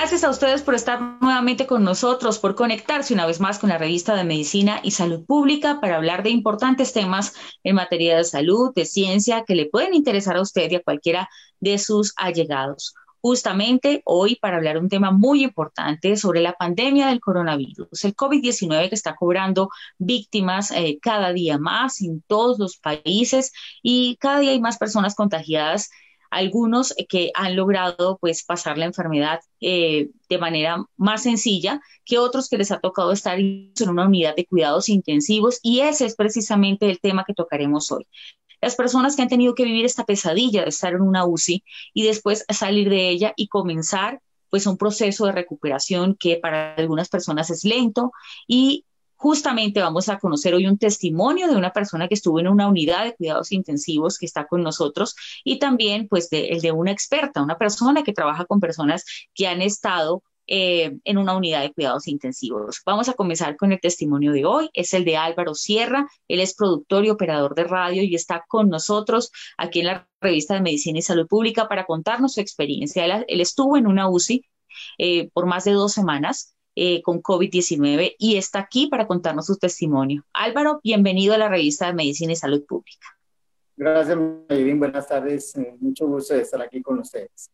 Gracias a ustedes por estar nuevamente con nosotros, por conectarse una vez más con la revista de Medicina y Salud Pública para hablar de importantes temas en materia de salud, de ciencia, que le pueden interesar a usted y a cualquiera de sus allegados. Justamente hoy para hablar un tema muy importante sobre la pandemia del coronavirus, el COVID-19 que está cobrando víctimas eh, cada día más en todos los países y cada día hay más personas contagiadas algunos que han logrado pues pasar la enfermedad eh, de manera más sencilla que otros que les ha tocado estar en una unidad de cuidados intensivos y ese es precisamente el tema que tocaremos hoy. Las personas que han tenido que vivir esta pesadilla de estar en una UCI y después salir de ella y comenzar pues un proceso de recuperación que para algunas personas es lento y Justamente vamos a conocer hoy un testimonio de una persona que estuvo en una unidad de cuidados intensivos que está con nosotros y también pues el de una experta, una persona que trabaja con personas que han estado eh, en una unidad de cuidados intensivos. Vamos a comenzar con el testimonio de hoy. Es el de Álvaro Sierra. Él es productor y operador de radio y está con nosotros aquí en la revista de Medicina y Salud Pública para contarnos su experiencia. Él, estuvo en una UCI eh, por más de dos semanas eh, con COVID-19 y está aquí para contarnos su testimonio. Álvaro, bienvenido a la revista de Medicina y Salud Pública. Gracias, Mayrin. Buenas tardes. Eh, mucho gusto de estar aquí con ustedes.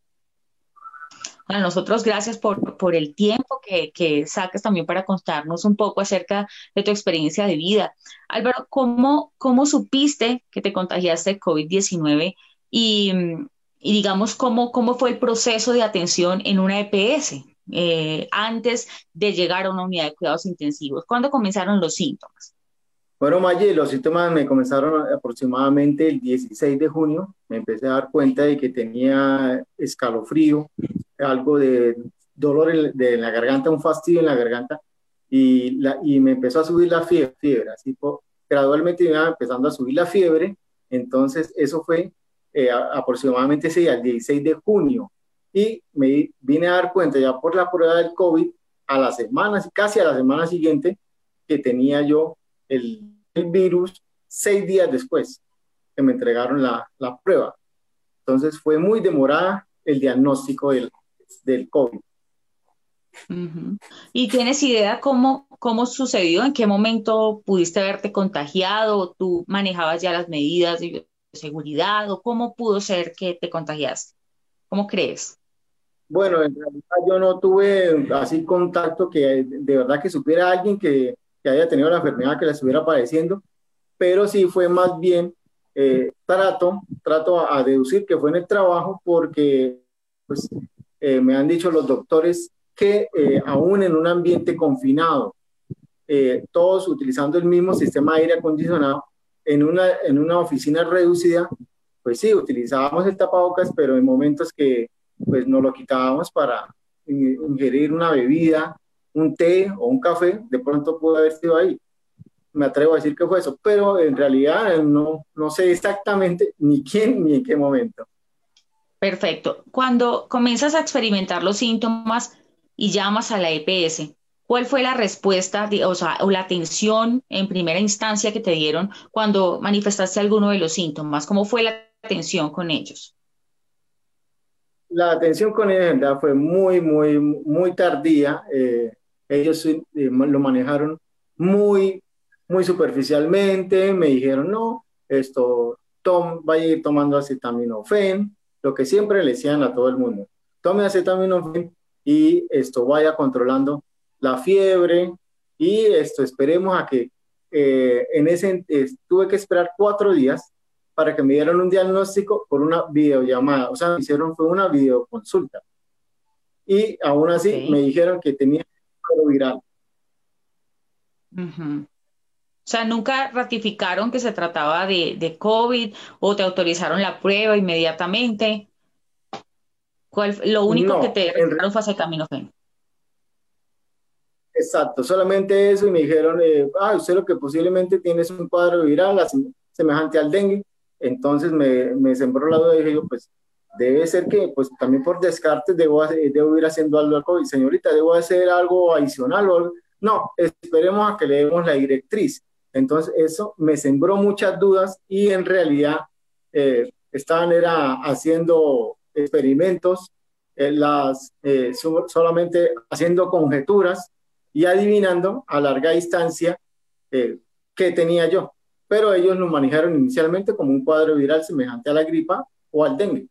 A nosotros, gracias por, por el tiempo que, que sacas también para contarnos un poco acerca de tu experiencia de vida. Álvaro, ¿cómo, cómo supiste que te contagiaste de COVID-19 y, y, digamos, cómo, cómo fue el proceso de atención en una EPS? Eh, antes de llegar a una unidad de cuidados intensivos? ¿Cuándo comenzaron los síntomas? Bueno, Maye, los síntomas me comenzaron aproximadamente el 16 de junio. Me empecé a dar cuenta de que tenía escalofrío, algo de dolor de la garganta, un fastidio en la garganta, y, la, y me empezó a subir la fiebre, fiebre así gradualmente iba empezando a subir la fiebre. Entonces, eso fue eh, aproximadamente ese día, el 16 de junio y me vine a dar cuenta ya por la prueba del COVID a las semanas, casi a la semana siguiente, que tenía yo el, virus seis días después que me entregaron la, la, prueba. Entonces fue muy demorada el diagnóstico del, del COVID. ¿Y tienes idea cómo, cómo sucedió? ¿En qué momento pudiste haberte contagiado? ¿Tú manejabas ya las medidas de seguridad? ¿O cómo pudo ser que te contagiaste? ¿Cómo crees? Bueno, en realidad yo no tuve así contacto que de verdad que supiera alguien que, que haya tenido la enfermedad que le estuviera padeciendo, pero sí fue más bien eh, trato, trato a, deducir que fue en el trabajo porque pues, eh, me han dicho los doctores que eh, aún en un ambiente confinado, todos utilizando el mismo sistema de aire acondicionado, en una, en una oficina reducida, pues sí, utilizábamos el tapabocas, pero en momentos que pues nos lo quitábamos para ingerir una bebida, un té o un café, de pronto pudo haber sido ahí. Me atrevo a decir que fue eso, pero en realidad no, no sé exactamente ni quién ni en qué momento. Perfecto. Cuando comienzas a experimentar los síntomas y llamas a la EPS, ¿cuál fue la respuesta o, sea, o la atención en primera instancia que te dieron cuando manifestaste alguno de los síntomas? ¿Cómo fue la atención con ellos? La atención con ella fue muy, muy, muy tardía. Eh, ellos eh, lo manejaron muy, muy superficialmente. Me dijeron, no, esto, tom, vaya a ir tomando acetaminofén, lo que siempre le decían a todo el mundo. Tome acetaminofén y esto vaya controlando la fiebre y esto esperemos a que eh, en ese, tuve que esperar cuatro días para que me dieran un diagnóstico por una videollamada. O sea, me hicieron fue una videoconsulta. Y aún así me dijeron que tenía viral. O sea, nunca ratificaron que se trataba de, de, COVID o te autorizaron la prueba inmediatamente. ¿Cuál, lo único que te recetaron fue acetaminofén. Exacto, solamente eso y me dijeron, eh, ah, usted lo que posiblemente tiene es un cuadro viral semejante al dengue entonces me, sembró la duda y dije yo, pues debe ser que, pues también por descarte debo, debo ir haciendo algo, señorita, debo hacer algo adicional No, esperemos a que le demos la directriz. Entonces, eso me sembró muchas dudas y en realidad eh, estaban era haciendo experimentos, eh, las, eh, solamente haciendo conjeturas y adivinando a larga distancia qué tenía yo. Pero ellos lo manejaron inicialmente como un cuadro viral semejante a la gripa o al dengue.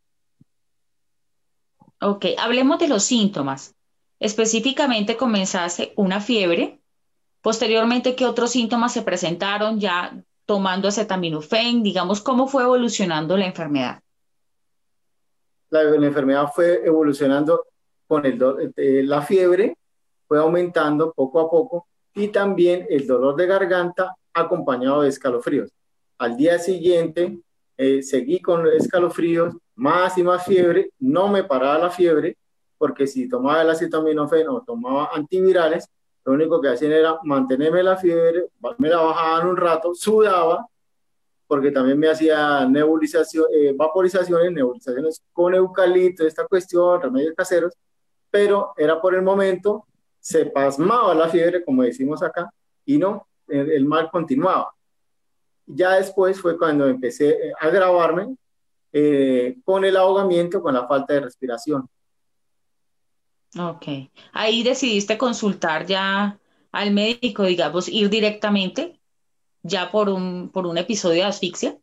Ok, hablemos de los síntomas. Específicamente comenzaste una fiebre. Posteriormente, ¿qué otros síntomas se presentaron ya tomando acetaminofén? Digamos, ¿cómo fue evolucionando la enfermedad? La, enfermedad fue evolucionando con el eh, la fiebre, fue aumentando poco a poco y también el dolor de garganta acompañado de escalofríos. Al día siguiente eh, seguí con escalofríos, más y más fiebre, no me paraba la fiebre, porque si tomaba el acetaminofén o tomaba antivirales, lo único que hacían era mantenerme la fiebre, me la bajaban un rato, sudaba, porque también me hacía nebulización, eh, vaporizaciones, nebulizaciones con eucalipto, esta cuestión, remedios caseros, pero era por el momento, se pasmaba la fiebre, como decimos acá, y no, el, mal continuaba. Ya después fue cuando empecé eh, a agravarme eh, con el ahogamiento, con la falta de respiración. Ok. Ahí decidiste consultar ya al médico, digamos, ir directamente ya por un, por un episodio de asfixia.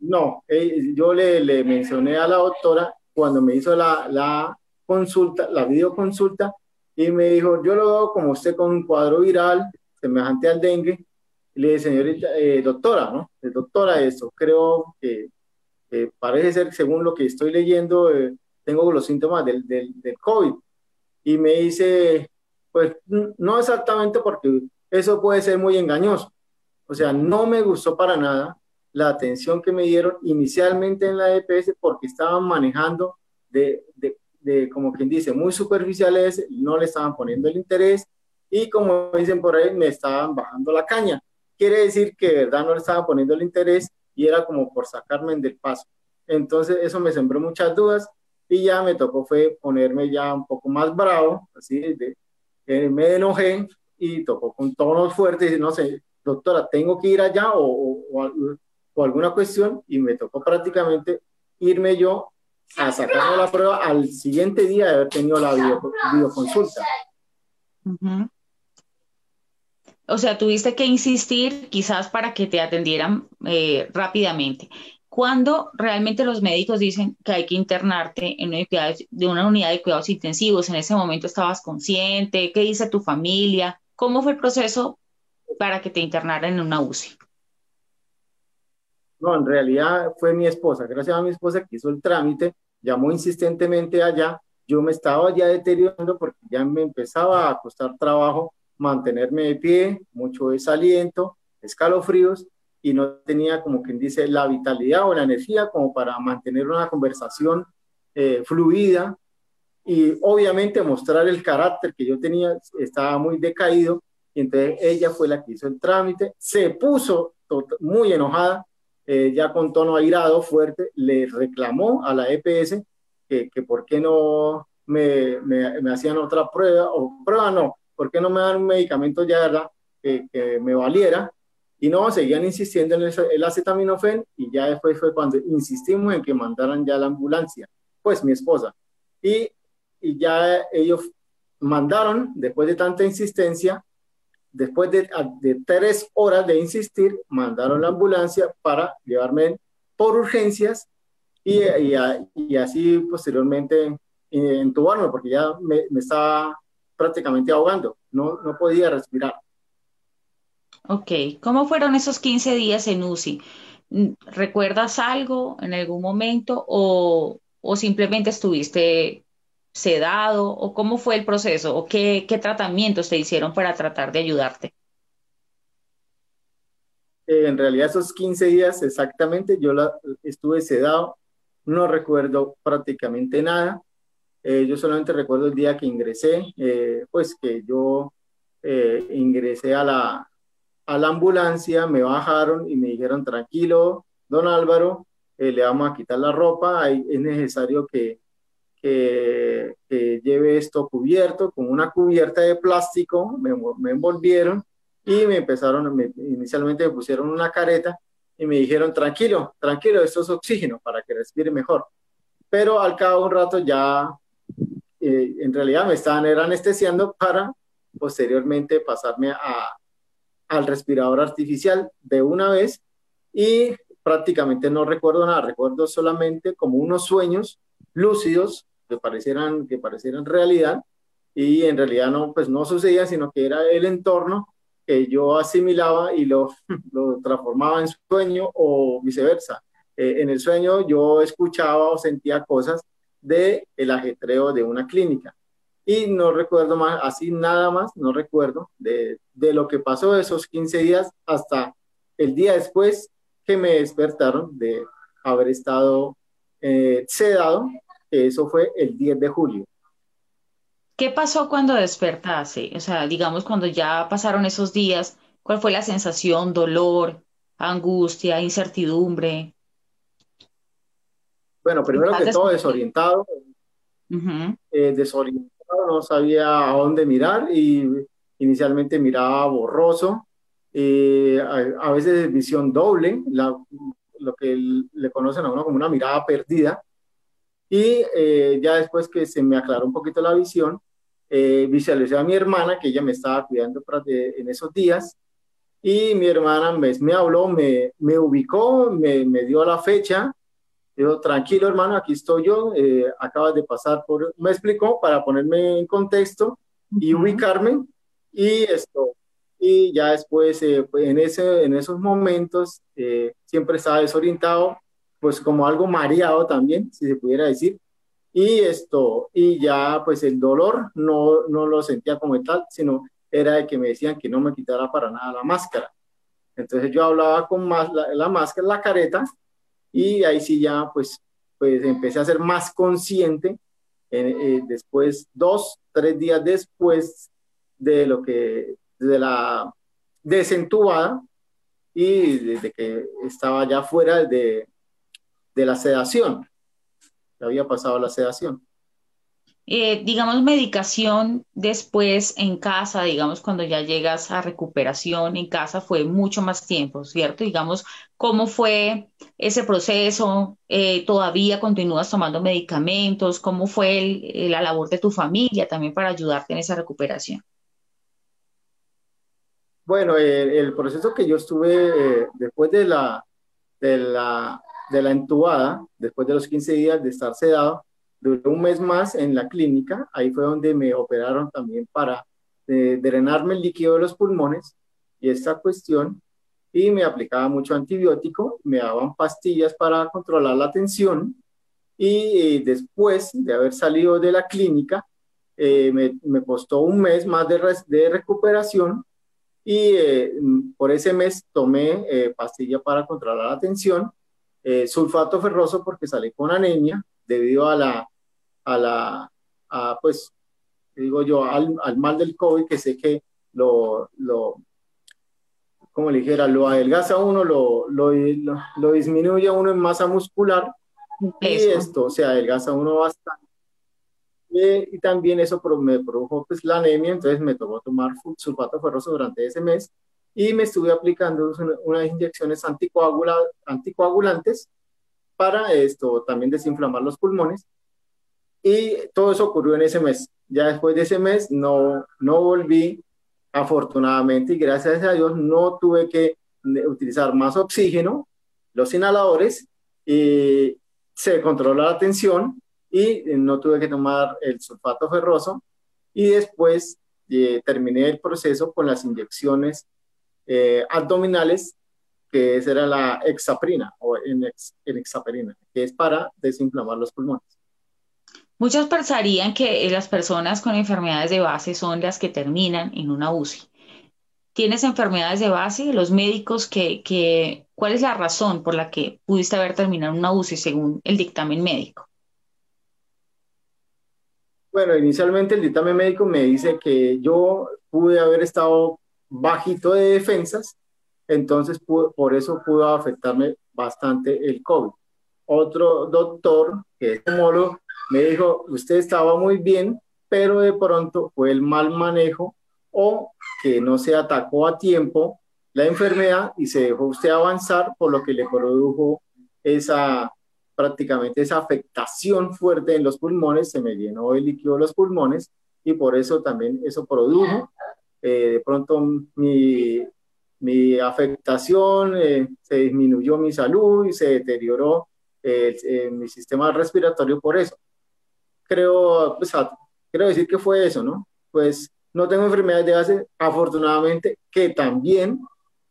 No, eh, yo le, le, mencioné a la doctora cuando me hizo la, la consulta, la videoconsulta, y me dijo, yo lo veo como usted con un cuadro viral semejante al dengue. Y le dije, señorita, eh, doctora, ¿no? Eh, doctora, eso, creo que parece ser, según lo que estoy leyendo, eh, tengo los síntomas del, del, del, COVID. Y me dice, pues no exactamente porque eso puede ser muy engañoso. O sea, no me gustó para nada la atención que me dieron inicialmente en la EPS porque estaban manejando de, de de, como quien dice, muy superficiales, no le estaban poniendo el interés y como dicen por ahí, me estaban bajando la caña. Quiere decir que de verdad no le estaban poniendo el interés y era como por sacarme del paso. Entonces eso me sembró muchas dudas y ya me tocó fue ponerme ya un poco más bravo, así de, eh, me enojé y tocó con tonos fuertes y no sé, doctora, tengo que ir allá o, o, o alguna cuestión y me tocó prácticamente irme yo a sacarme la prueba al siguiente día de haber tenido la videoconsulta. O sea, tuviste que insistir quizás para que te atendieran eh, rápidamente. ¿Cuándo realmente los médicos dicen que hay que internarte en una de una unidad de cuidados intensivos? ¿En ese momento estabas consciente? ¿Qué dice tu familia? ¿Cómo fue el proceso para que te internaran en una UCI? No, en realidad fue mi esposa. Gracias a mi esposa que hizo el trámite, llamó insistentemente allá. Yo me estaba ya deteriorando porque ya me empezaba a costar trabajo mantenerme de pie, mucho desaliento, escalofríos y no tenía, como quien dice, la vitalidad o la energía como para mantener una conversación eh, fluida y obviamente mostrar el carácter que yo tenía, estaba muy decaído y entonces ella fue la que hizo el trámite, se puso muy enojada eh, ya con tono airado, fuerte, le reclamó a la EPS que, que por qué no me, me, hacían otra prueba, o prueba no, por qué no me dan un medicamento ya, ¿verdad? Que, que me valiera. Y no, seguían insistiendo en el, el, acetaminofén y ya después fue cuando insistimos en que mandaran ya la ambulancia, pues mi esposa. Y, y ya ellos mandaron, después de tanta insistencia, después de, tres horas de insistir, mandaron la ambulancia para llevarme por urgencias y, así posteriormente entubarme, porque ya me, estaba prácticamente ahogando, no, no podía respirar. Ok, ¿cómo fueron esos 15 días en UCI? ¿Recuerdas algo en algún momento o, o simplemente estuviste sedado o cómo fue el proceso o qué, qué tratamientos te hicieron para tratar de ayudarte? Eh, en realidad esos 15 días exactamente yo la, estuve sedado, no recuerdo prácticamente nada. Eh, yo solamente recuerdo el día que ingresé, eh, pues que yo ingresé a la, a la ambulancia, me bajaron y me dijeron, tranquilo, don Álvaro, le vamos a quitar la ropa, es necesario que, que, lleve esto cubierto, con una cubierta de plástico, me, me envolvieron y me empezaron, inicialmente me pusieron una careta y me dijeron, tranquilo, tranquilo, esto es oxígeno para que respire mejor. Pero al cabo de un rato ya, eh, en realidad me estaban anestesiando para posteriormente pasarme a, al respirador artificial de una vez y prácticamente no recuerdo nada, recuerdo solamente como unos sueños lúcidos que parecieran, que parecieran realidad y en realidad no, pues no sucedía, sino que era el entorno que yo asimilaba y lo, lo transformaba en sueño o viceversa. Eh, en el sueño yo escuchaba o sentía cosas de el ajetreo de una clínica y no recuerdo más, así nada más, no recuerdo de, de lo que pasó esos 15 días hasta el día después que me despertaron de haber estado eh, sedado, eso fue el 10 de julio. ¿Qué pasó cuando despertaste? O sea, digamos, cuando ya pasaron esos días, ¿cuál fue la sensación? ¿Dolor, angustia, incertidumbre? Bueno, primero que todo, desorientado. Eh, desorientado, no sabía a dónde mirar y inicialmente miraba borroso. Eh, a, veces visión doble, lo que le conocen a uno como una mirada perdida. Y eh, ya después que se me aclaró un poquito la visión, eh, visualicé a mi hermana, que ella me estaba cuidando en esos días, y mi hermana me, me habló, me, me ubicó, me, me, dio la fecha, dijo, tranquilo hermano, aquí estoy yo, eh, acabas de pasar por, me explicó para ponerme en contexto y ubicarme, y esto, y ya después, eh, pues, en, ese, en esos momentos, eh, siempre estaba desorientado, pues como algo mareado también, si se pudiera decir, y esto, y ya pues el dolor no, no lo sentía como tal, sino era de que me decían que no me quitara para nada la máscara. Entonces yo hablaba con más la, máscara, la careta, y ahí sí ya pues, pues empecé a ser más consciente eh, después, dos, tres días después de lo que, de la desentubada y desde que estaba ya fuera de, de la sedación había pasado la sedación. Eh, digamos, medicación después en casa, digamos, cuando ya llegas a recuperación en casa, fue mucho más tiempo, ¿cierto? Digamos, ¿cómo fue ese proceso? Eh, ¿Todavía continúas tomando medicamentos? ¿Cómo fue la labor de tu familia también para ayudarte en esa recuperación? Bueno, el, proceso que yo estuve eh, después de la, de la de la entubada, después de los 15 días de estar sedado, duró un mes más en la clínica, ahí fue donde me operaron también para eh, drenarme el líquido de los pulmones y esta cuestión, y me aplicaba mucho antibiótico, me daban pastillas para controlar la tensión, y después de haber salido de la clínica, eh, me, me, costó un mes más de, de recuperación. Y eh, por ese mes tomé pastilla para controlar la tensión eh, sulfato ferroso porque salí con anemia debido a la, a la, a, pues, digo yo, al, al, mal del COVID que sé que lo, lo como le dijera, lo adelgaza uno, lo, lo, lo, disminuye uno en masa muscular y esto, o sea, adelgaza uno bastante. Eh, y también eso me produjo pues la anemia, entonces me tocó tomar sulfato ferroso durante ese mes y me estuve aplicando unas inyecciones anticoagula, anticoagulantes para esto también desinflamar los pulmones y todo eso ocurrió en ese mes. Ya después de ese mes no, no volví afortunadamente y gracias a Dios no tuve que utilizar más oxígeno, los inhaladores, y se controló la tensión y no tuve que tomar el sulfato ferroso y después eh, terminé el proceso con las inyecciones eh, abdominales, que esa era la hexaprina o en hexaprina, que es para desinflamar los pulmones. Muchos pensarían que las personas con enfermedades de base son las que terminan en una UCI. ¿Tienes enfermedades de base? Los médicos, que, que, ¿cuál es la razón por la que pudiste haber terminado en una UCI según el dictamen médico? Bueno, inicialmente el dictamen médico me dice que yo pude haber estado bajito de defensas, entonces por eso pudo afectarme bastante el COVID. otro doctor, que es homólogo, me dijo, usted estaba muy bien, pero de pronto fue el mal manejo o que no se atacó a tiempo la enfermedad y se dejó usted avanzar, por lo que le produjo esa prácticamente esa afectación fuerte en los pulmones, se me llenó el líquido de los pulmones y por eso también eso produjo eh, de pronto mi, mi afectación, eh, se disminuyó mi salud y se deterioró eh, mi sistema respiratorio por eso. Creo, pues, creo decir que fue eso, ¿no? Pues no tengo enfermedades de base, afortunadamente, que también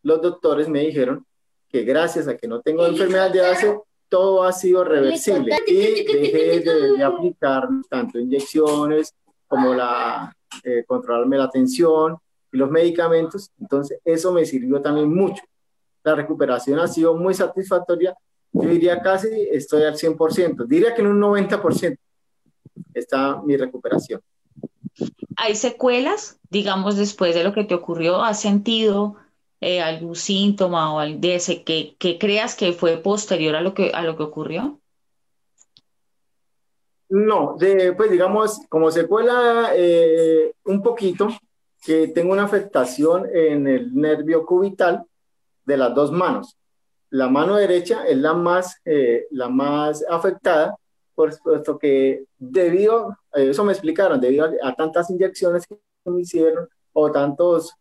los doctores me dijeron que gracias a que no tengo enfermedad de base, todo ha sido reversible y dejé de, aplicar tanto inyecciones como la eh, controlarme la tensión y los medicamentos. Entonces, eso me sirvió también mucho. La recuperación ha sido muy satisfactoria. Yo diría casi estoy al 100%, diría que en un 90% está mi recuperación. ¿Hay secuelas, digamos, después de lo que te ocurrió? ¿Has sentido eh, algún síntoma o de ese que, que, creas que fue posterior a lo que, a lo que ocurrió? No, de, pues digamos, como secuela, eh, un poquito, que tengo una afectación en el nervio cubital de las dos manos. La mano derecha es la más, eh, la más afectada, puesto que debido, eso me explicaron, debido a, tantas inyecciones que me hicieron o tantos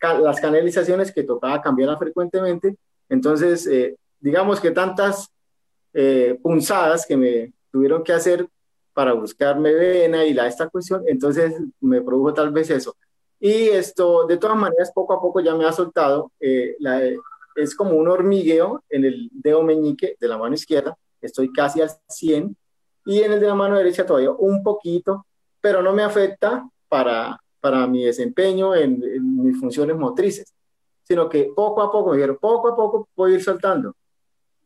las canalizaciones que tocaba cambiar frecuentemente. Entonces, eh, digamos que tantas eh, punzadas que me tuvieron que hacer para buscarme vena y la, esta cuestión, entonces me produjo tal vez eso. Y esto, de todas maneras, poco a poco ya me ha soltado. Eh, es como un hormigueo en el dedo meñique de la mano izquierda. Estoy casi al 100. Y en el de la mano derecha todavía un poquito, pero no me afecta para, para mi desempeño en, mis funciones motrices, sino que poco a poco, dijeron, poco a poco voy ir saltando.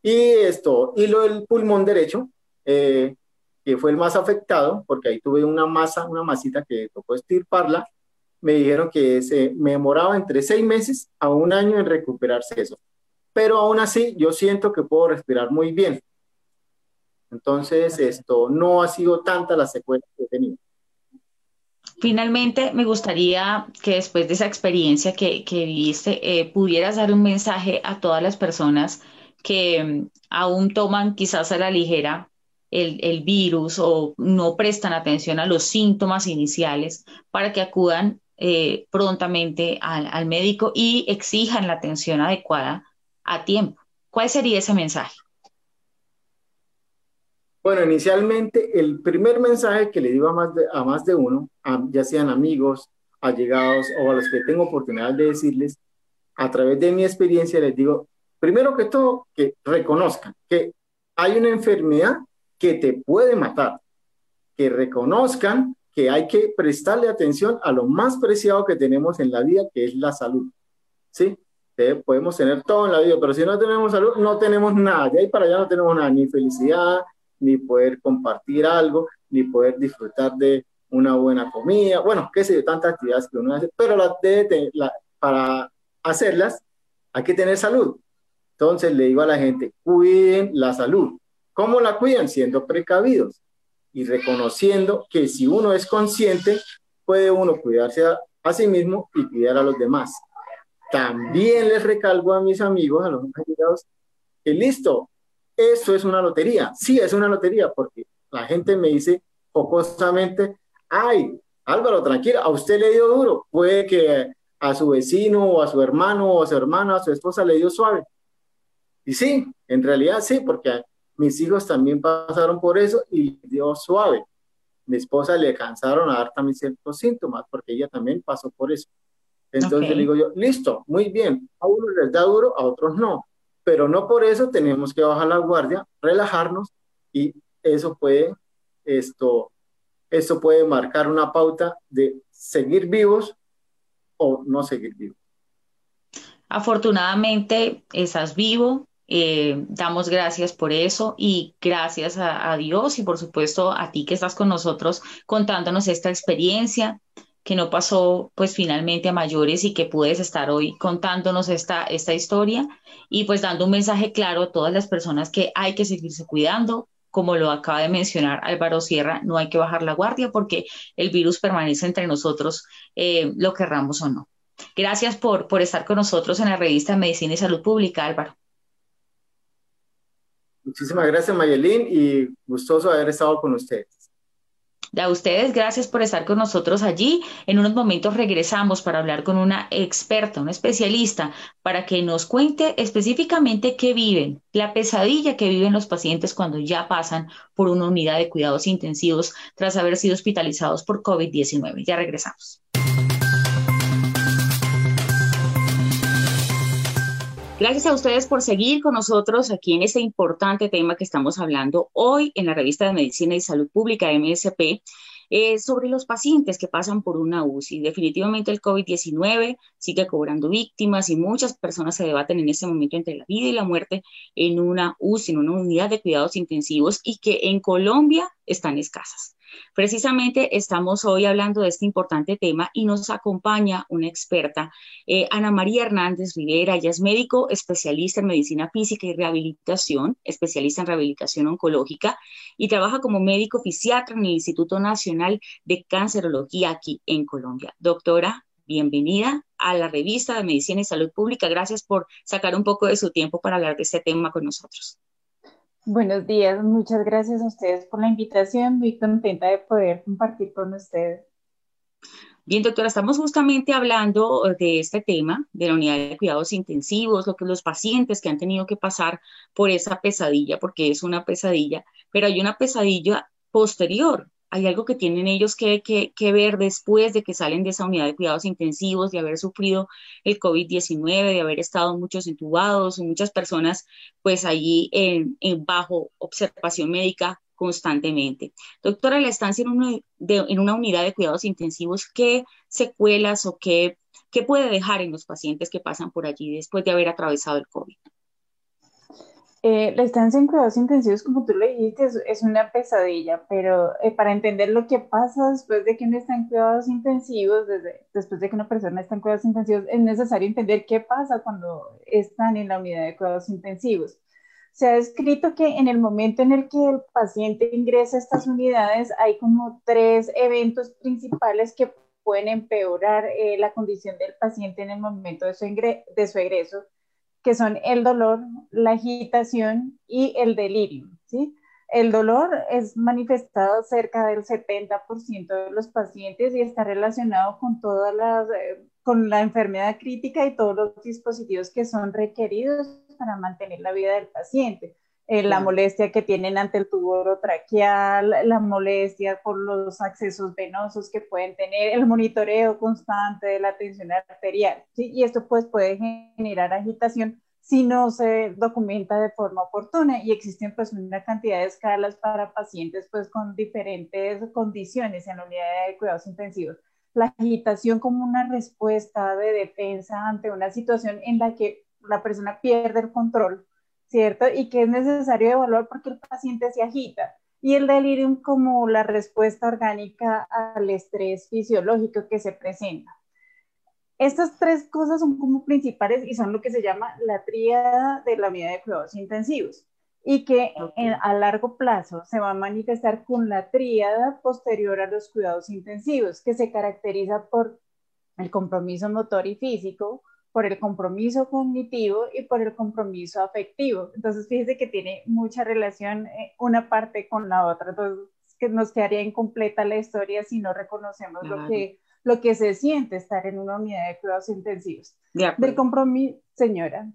Y esto, y lo del pulmón derecho, eh, que fue el más afectado, porque ahí tuve una masa, una masita que tocó estirparla, me dijeron que se, me demoraba entre seis meses a un año en recuperarse eso. Pero aún así, yo siento que puedo respirar muy bien. Entonces, esto no ha sido tanta la secuela que he tenido. Finalmente, me gustaría que después de esa experiencia que, viviste, eh, pudieras dar un mensaje a todas las personas que mm, aún toman quizás a la ligera el, virus o no prestan atención a los síntomas iniciales para que acudan eh, prontamente al, médico y exijan la atención adecuada a tiempo. ¿Cuál sería ese mensaje? Bueno, inicialmente el primer mensaje que le digo a más de, a más de uno, ya sean amigos, allegados o a los que tengo oportunidad de decirles, a través de mi experiencia les digo, primero que todo, que reconozcan que hay una enfermedad que te puede matar, que reconozcan que hay que prestarle atención a lo más preciado que tenemos en la vida, que es la salud. ¿Sí? podemos tener todo en la vida, pero si no tenemos salud, no tenemos nada. De ahí para allá no tenemos nada, ni felicidad, ni poder compartir algo, ni poder disfrutar de una buena comida, bueno, qué sé yo, tantas actividades que uno hace, pero la, la, para hacerlas hay que tener salud. Entonces le digo a la gente, cuiden la salud. ¿Cómo la cuidan? Siendo precavidos y reconociendo que si uno es consciente, puede uno cuidarse a, a sí mismo y cuidar a los demás. También les recalco a mis amigos, a los allegados, que listo, eso es una lotería. Sí, es una lotería porque la gente me dice jocosamente, ay, Álvaro, tranquila, a usted le dio duro. Puede que a su vecino o a su hermano o a su hermana, a su esposa le dio suave. Y sí, en realidad sí, porque mis hijos también pasaron por eso y dio suave. Mi esposa le cansaron a dar también ciertos síntomas porque ella también pasó por eso. Entonces le digo yo, listo, muy bien, a uno les da duro, a otros no pero no por eso tenemos que bajar la guardia, relajarnos y eso puede, esto, esto puede marcar una pauta de seguir vivos o no seguir vivos. Afortunadamente estás vivo, eh, damos gracias por eso y gracias a, Dios y por supuesto a ti que estás con nosotros contándonos esta experiencia. que no pasó pues finalmente a mayores y que puedes estar hoy contándonos esta, esta historia y pues dando un mensaje claro a todas las personas que hay que seguirse cuidando. Como lo acaba de mencionar Álvaro Sierra, no hay que bajar la guardia porque el virus permanece entre nosotros, eh, lo querramos o no. Gracias por, por estar con nosotros en la revista Medicina y Salud Pública, Álvaro. Muchísimas gracias, Mayelín, y gustoso haber estado con ustedes. A ustedes, gracias por estar con nosotros allí. En unos momentos regresamos para hablar con una experta, una especialista, para que nos cuente específicamente qué viven, la pesadilla que viven los pacientes cuando ya pasan por una unidad de cuidados intensivos tras haber sido hospitalizados por COVID-19. Ya regresamos. Gracias a ustedes por seguir con nosotros aquí en este importante tema que estamos hablando hoy en la revista de Medicina y Salud Pública, MSP, eh, sobre los pacientes que pasan por una UCI. Definitivamente el COVID-19 sigue cobrando víctimas y muchas personas se debaten en este momento entre la vida y la muerte en una UCI, en una unidad de cuidados intensivos y que en Colombia están escasas. Precisamente estamos hoy hablando de este importante tema y nos acompaña una experta, eh, Ana María Hernández Rivera. Ella es médico especialista en medicina física y rehabilitación, especialista en rehabilitación oncológica y trabaja como médico fisiatra en el Instituto Nacional de Cancerología aquí en Colombia. Doctora, bienvenida a la revista de Medicina y Salud Pública. Gracias por sacar un poco de su tiempo para hablar de este tema con nosotros. Buenos días, muchas gracias a ustedes por la invitación, muy contenta de poder compartir con ustedes. Bien, doctora, estamos justamente hablando eh, de este tema, de la unidad de cuidados intensivos, lo que los pacientes que han tenido que pasar por esa pesadilla, porque es una pesadilla, pero hay una pesadilla posterior hay algo que tienen ellos que, ver después de que salen de esa unidad de cuidados intensivos, de haber sufrido el COVID-19, de haber estado muchos intubados, muchas personas pues allí en, bajo observación médica constantemente. Doctora, la estancia en una, en una unidad de cuidados intensivos, ¿qué secuelas o qué, qué puede dejar en los pacientes que pasan por allí después de haber atravesado el COVID? Eh, la estancia en cuidados intensivos, como tú lo dijiste, es, una pesadilla, pero eh, para entender lo que pasa después de que uno está en cuidados intensivos, desde, después de que una persona está en cuidados intensivos, es necesario entender qué pasa cuando están en la unidad de cuidados intensivos. Se ha descrito que en el momento en el que el paciente ingresa a estas unidades hay como tres eventos principales que pueden empeorar eh, la condición del paciente en el momento de su, de su egreso que son el dolor, la agitación y el delirio. ¿sí? El dolor es manifestado cerca del 70% de los pacientes y está relacionado con todas las, eh, con la enfermedad crítica y todos los dispositivos que son requeridos para mantener la vida del paciente. Eh, la molestia que tienen ante el tubo orotraqueal, la molestia por los accesos venosos que pueden tener, el monitoreo constante de la tensión arterial. ¿sí? Y esto pues puede generar agitación si no se documenta de forma oportuna y existen pues una cantidad de escalas para pacientes pues con diferentes condiciones en la unidad de cuidados intensivos. La agitación como una respuesta de defensa ante una situación en la que la persona pierde el control, ¿cierto? Y que es necesario evaluar porque el paciente se agita. Y el delirium como la respuesta orgánica al estrés fisiológico que se presenta. Estas tres cosas son como principales y son lo que se llama la tríada de la unidad de cuidados intensivos y que a largo plazo se va a manifestar con la tríada posterior a los cuidados intensivos, que se caracteriza por el compromiso motor y físico, por el compromiso cognitivo y por el compromiso afectivo. Entonces, fíjese que tiene mucha relación eh, una parte con la otra. Entonces, que nos quedaría incompleta la historia si no reconocemos lo que lo que se siente estar en una unidad de cuidados intensivos. Del compromiso, señora.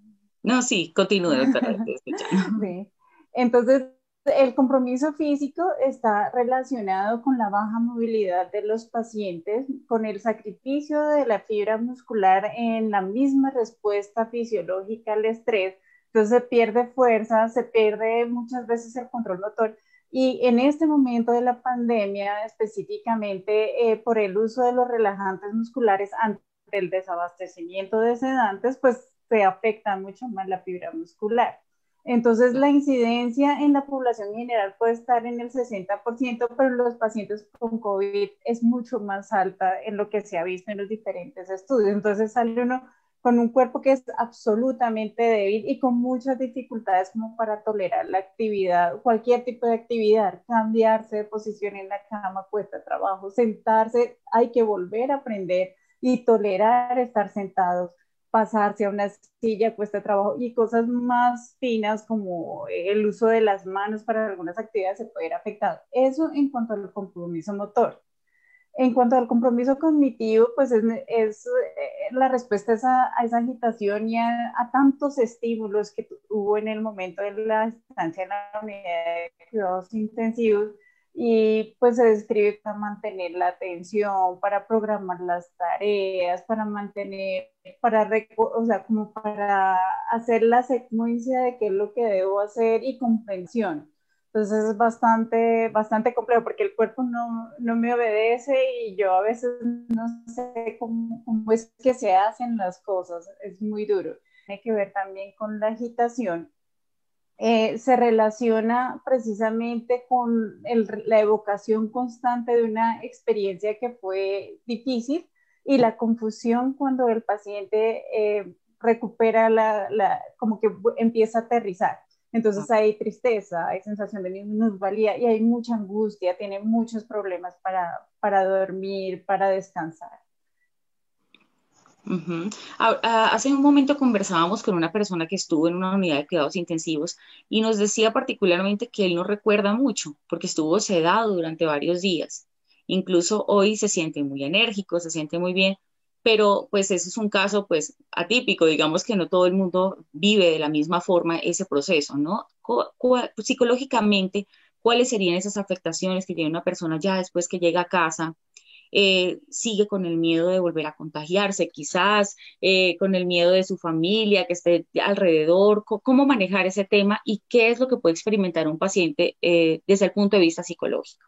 No, sí, continúe, sí. Entonces, el compromiso físico está relacionado con la baja movilidad de los pacientes, con el sacrificio de la fibra muscular en la misma respuesta fisiológica al estrés. Entonces se pierde fuerza, se pierde muchas veces el control motor y en este momento de la pandemia, específicamente eh, por el uso de los relajantes musculares ante el desabastecimiento de sedantes, pues se afecta mucho más la fibra muscular. Entonces, la incidencia en la población general puede estar en el 60%, pero los pacientes con COVID es mucho más alta en lo que se ha visto en los diferentes estudios. Entonces, sale uno con un cuerpo que es absolutamente débil y con muchas dificultades como para tolerar la actividad, cualquier tipo de actividad, cambiarse de posición en la cama cuesta trabajo, sentarse, hay que volver a aprender y tolerar estar sentados pasarse a una silla cuesta trabajo y cosas más finas como el uso de las manos para algunas actividades se puede ver afectado. Eso en cuanto al compromiso motor. En cuanto al compromiso cognitivo, pues es, es eh, la respuesta a, esa agitación y a, a, tantos estímulos que hubo en el momento de la estancia en la unidad de cuidados intensivos y pues se describe para mantener la atención, para programar las tareas, para mantener, para, o sea, como para hacer la secuencia de qué es lo que debo hacer y comprensión. Entonces es bastante, bastante complejo porque el cuerpo no, no me obedece y yo a veces no sé cómo, cómo es que se hacen las cosas, es muy duro. Tiene que ver también con la agitación eh, se relaciona precisamente con la evocación constante de una experiencia que fue difícil y la confusión cuando el paciente eh, recupera la, como que empieza a aterrizar. Entonces hay tristeza, hay sensación de minusvalía y hay mucha angustia, tiene muchos problemas para, para dormir, para descansar. Hace un momento conversábamos con una persona que estuvo en una unidad de cuidados intensivos y nos decía particularmente que él no recuerda mucho porque estuvo sedado durante varios días. Incluso hoy se siente muy enérgico, se siente muy bien, pero pues ese es un caso pues atípico, digamos que no todo el mundo vive de la misma forma ese proceso, ¿no? Psicológicamente, ¿cuáles serían esas afectaciones que tiene una persona ya después que llega a casa? Eh, sigue con el miedo de volver a contagiarse, quizás eh, con el miedo de su familia que esté alrededor, cómo manejar ese tema y qué es lo que puede experimentar un paciente eh, desde el punto de vista psicológico.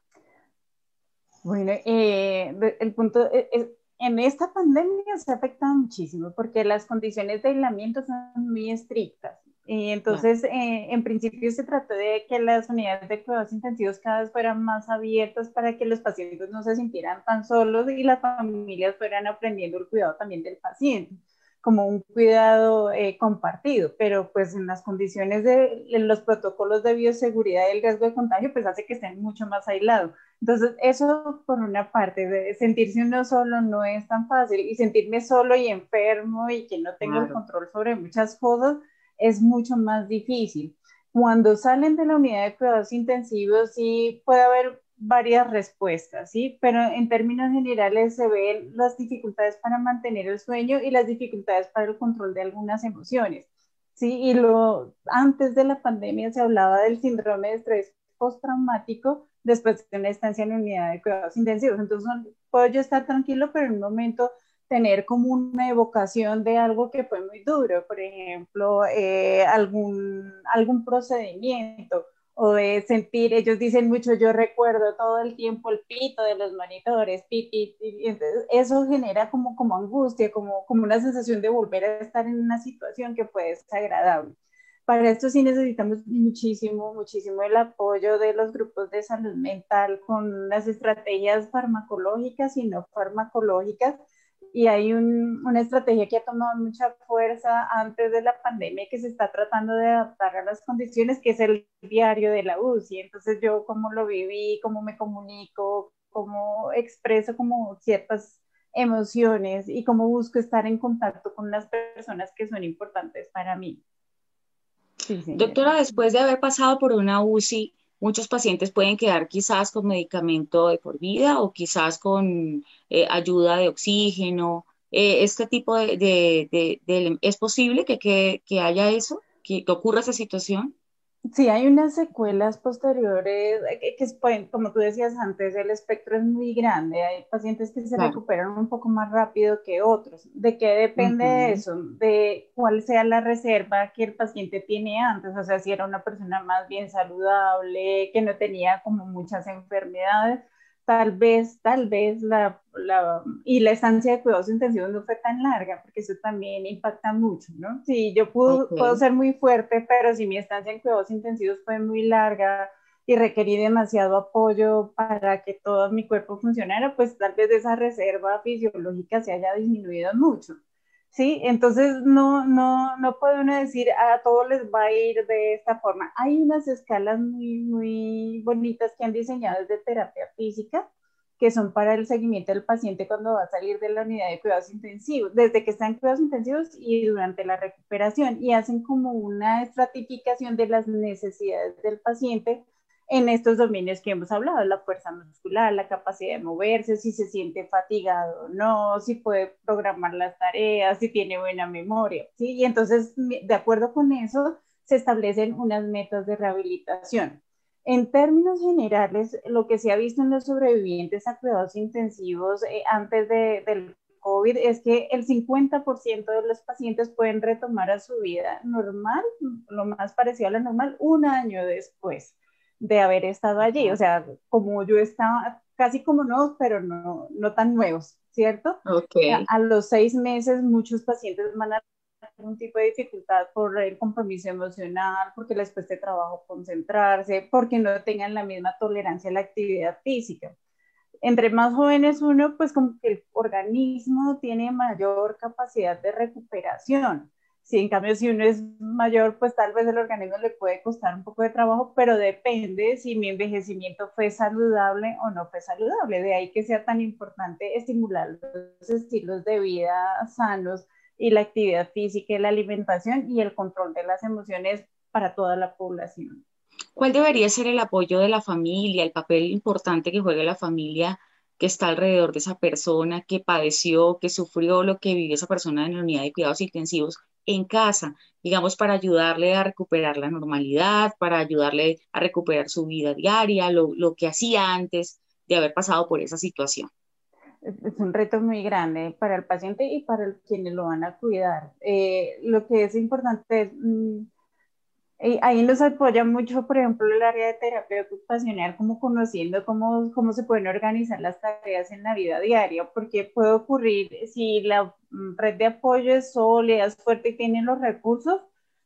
Bueno, el punto en esta pandemia se afecta muchísimo porque las condiciones de aislamiento son muy estrictas. Y entonces, eh, en principio se trató de que las unidades de cuidados intensivos cada vez fueran más abiertas para que los pacientes no se sintieran tan solos y las familias fueran aprendiendo el cuidado también del paciente como un cuidado eh, compartido, pero pues en las condiciones de los protocolos de bioseguridad y el riesgo de contagio, pues hace que estén mucho más aislados. Entonces, eso por una parte, sentirse uno solo no es tan fácil y sentirme solo y enfermo y que no tengo el control sobre muchas cosas, es mucho más difícil. Cuando salen de la unidad de cuidados intensivos, sí puede haber varias respuestas, ¿sí? Pero en términos generales se ven las dificultades para mantener el sueño y las dificultades para el control de algunas emociones, ¿sí? Y lo, antes de la pandemia se hablaba del síndrome de estrés postraumático después de una estancia en unidad de cuidados intensivos. Entonces, puedo yo estar tranquilo, pero en un momento tener como una evocación de algo que fue muy duro, por ejemplo, eh, algún, algún procedimiento o de sentir, ellos dicen mucho, yo recuerdo todo el tiempo el pito de los monitores, piti, entonces eso genera como, como angustia, como, como una sensación de volver a estar en una situación que puede ser agradable. Para esto sí necesitamos muchísimo, muchísimo el apoyo de los grupos de salud mental con las estrategias farmacológicas y no farmacológicas y hay una estrategia que ha tomado mucha fuerza antes de la pandemia que se está tratando de adaptar a las condiciones, que es el diario de la UCI. Entonces yo cómo lo viví, cómo me comunico, cómo expreso como ciertas emociones y cómo busco estar en contacto con las personas que son importantes para mí. Doctora, después de haber pasado por una UCI, Muchos pacientes pueden quedar quizás con medicamento de por vida o quizás con eh, ayuda de oxígeno. Eh, este tipo de, ¿Es posible que, que, haya eso? ¿Que, ocurra esa situación? Sí, hay unas secuelas posteriores eh, que, pueden, como tú decías antes, el espectro es muy grande. Hay pacientes que se recuperan un poco más rápido que otros. ¿De qué depende eso? De cuál sea la reserva que el paciente tiene antes. O sea, si era una persona más bien saludable, que no tenía como muchas enfermedades, tal vez, tal vez la, la, y la estancia de cuidados intensivos no fue tan larga, porque eso también impacta mucho, ¿no? Sí, yo puedo, puedo ser muy fuerte, pero si mi estancia en cuidados intensivos fue muy larga y requerí demasiado apoyo para que todo mi cuerpo funcionara, pues tal vez esa reserva fisiológica se haya disminuido mucho. ¿Sí? Entonces no, no, no puede uno decir a todos les va a ir de esta forma. Hay unas escalas muy, muy bonitas que han diseñado desde terapia física que son para el seguimiento del paciente cuando va a salir de la unidad de cuidados intensivos, desde que está en cuidados intensivos y durante la recuperación, y hacen como una estratificación de las necesidades del paciente en estos dominios que hemos hablado, la fuerza muscular, la capacidad de moverse, si se siente fatigado o no, si puede programar las tareas, si tiene buena memoria, ¿sí? Y entonces, de acuerdo con eso, se establecen unas metas de rehabilitación. En términos generales, lo que se ha visto en los sobrevivientes a cuidados intensivos eh, antes de, del COVID es que el 50% de los pacientes pueden retomar a su vida normal, lo más parecido a la normal, un año después de haber estado allí. O sea, como yo estaba, casi como nuevos, pero no, no tan nuevos, ¿cierto? Okay. A, los seis meses muchos pacientes van a tener un tipo de dificultad por el compromiso emocional, porque les cueste trabajo concentrarse, porque no tengan la misma tolerancia a la actividad física. Entre más jóvenes uno, pues como que el organismo tiene mayor capacidad de recuperación. Si en cambio si uno es mayor, pues tal vez el organismo le puede costar un poco de trabajo, pero depende si mi envejecimiento fue saludable o no fue saludable. De ahí que sea tan importante estimular los estilos de vida sanos y la actividad física y la alimentación y el control de las emociones para toda la población. ¿Cuál debería ser el apoyo de la familia, el papel importante que juega la familia que está alrededor de esa persona que padeció, que sufrió lo que vivió esa persona en la unidad de cuidados intensivos en casa, digamos, para ayudarle a recuperar la normalidad, para ayudarle a recuperar su vida diaria, lo, que hacía antes de haber pasado por esa situación. Es un reto muy grande para el paciente y para quienes lo van a cuidar. Eh, lo que es importante es mm, ahí nos apoya mucho, por ejemplo, el área de terapia ocupacional, como conociendo cómo, cómo se pueden organizar las tareas en la vida diaria, porque puede ocurrir si la mm, red de apoyo es sólida, es fuerte y tiene los recursos,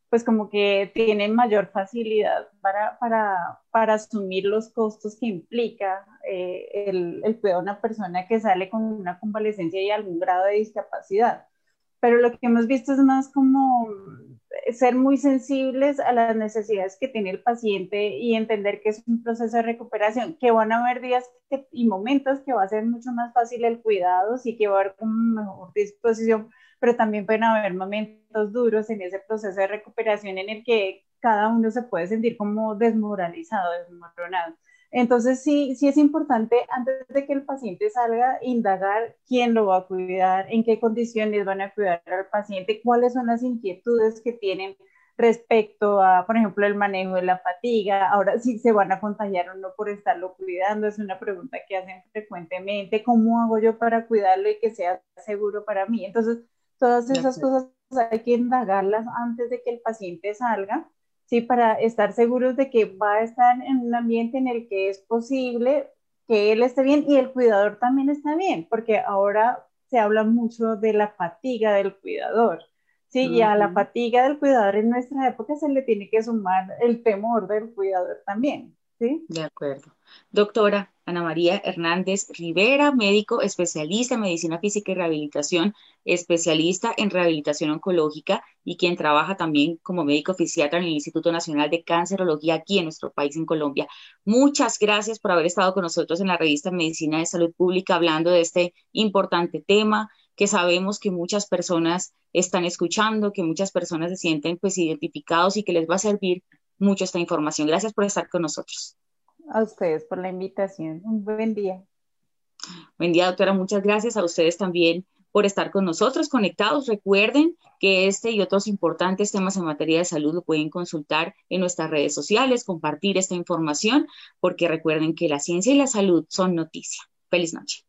pues como que tienen mayor facilidad para, para, para asumir los costos que implica eh, el, el cuidado de una persona que sale con una convalescencia y algún grado de discapacidad. Pero lo que hemos visto es más como ser muy sensibles a las necesidades que tiene el paciente y entender que es un proceso de recuperación, que van a haber días y momentos que va a ser mucho más fácil el cuidado, sí que va a haber una mejor disposición, pero también pueden haber momentos duros en ese proceso de recuperación en el que cada uno se puede sentir como desmoralizado, desmoronado. Entonces, sí, sí es importante antes de que el paciente salga, indagar quién lo va a cuidar, en qué condiciones van a cuidar al paciente, cuáles son las inquietudes que tienen respecto a, por ejemplo, el manejo de la fatiga, ahora sí se van a contagiar o no por estarlo cuidando, es una pregunta que hacen frecuentemente, ¿cómo hago yo para cuidarlo y que sea seguro para mí? Entonces, todas esas cosas hay que indagarlas antes de que el paciente salga ¿sí? Para estar seguros de que va a estar en un ambiente en el que es posible que él esté bien y el cuidador también está bien, porque ahora se habla mucho de la fatiga del cuidador. Sí, y a la fatiga del cuidador en nuestra época se le tiene que sumar el temor del cuidador también. ¿sí? De acuerdo. Doctora Ana María Hernández Rivera, médico especialista en medicina física y rehabilitación, especialista en rehabilitación oncológica y quien trabaja también como médico fisiatra en el Instituto Nacional de Cancerología aquí en nuestro país, en Colombia. Muchas gracias por haber estado con nosotros en la revista Medicina de Salud Pública hablando de este importante tema que sabemos que muchas personas están escuchando, que muchas personas se sienten pues identificados y que les va a servir mucho esta información. Gracias por estar con nosotros. A ustedes por la invitación. Un buen día. Buen día, doctora. Muchas gracias a ustedes también por estar con nosotros conectados. Recuerden que este y otros importantes temas en materia de salud lo pueden consultar en nuestras redes sociales, compartir esta información, porque recuerden que la ciencia y la salud son noticia. Feliz noche.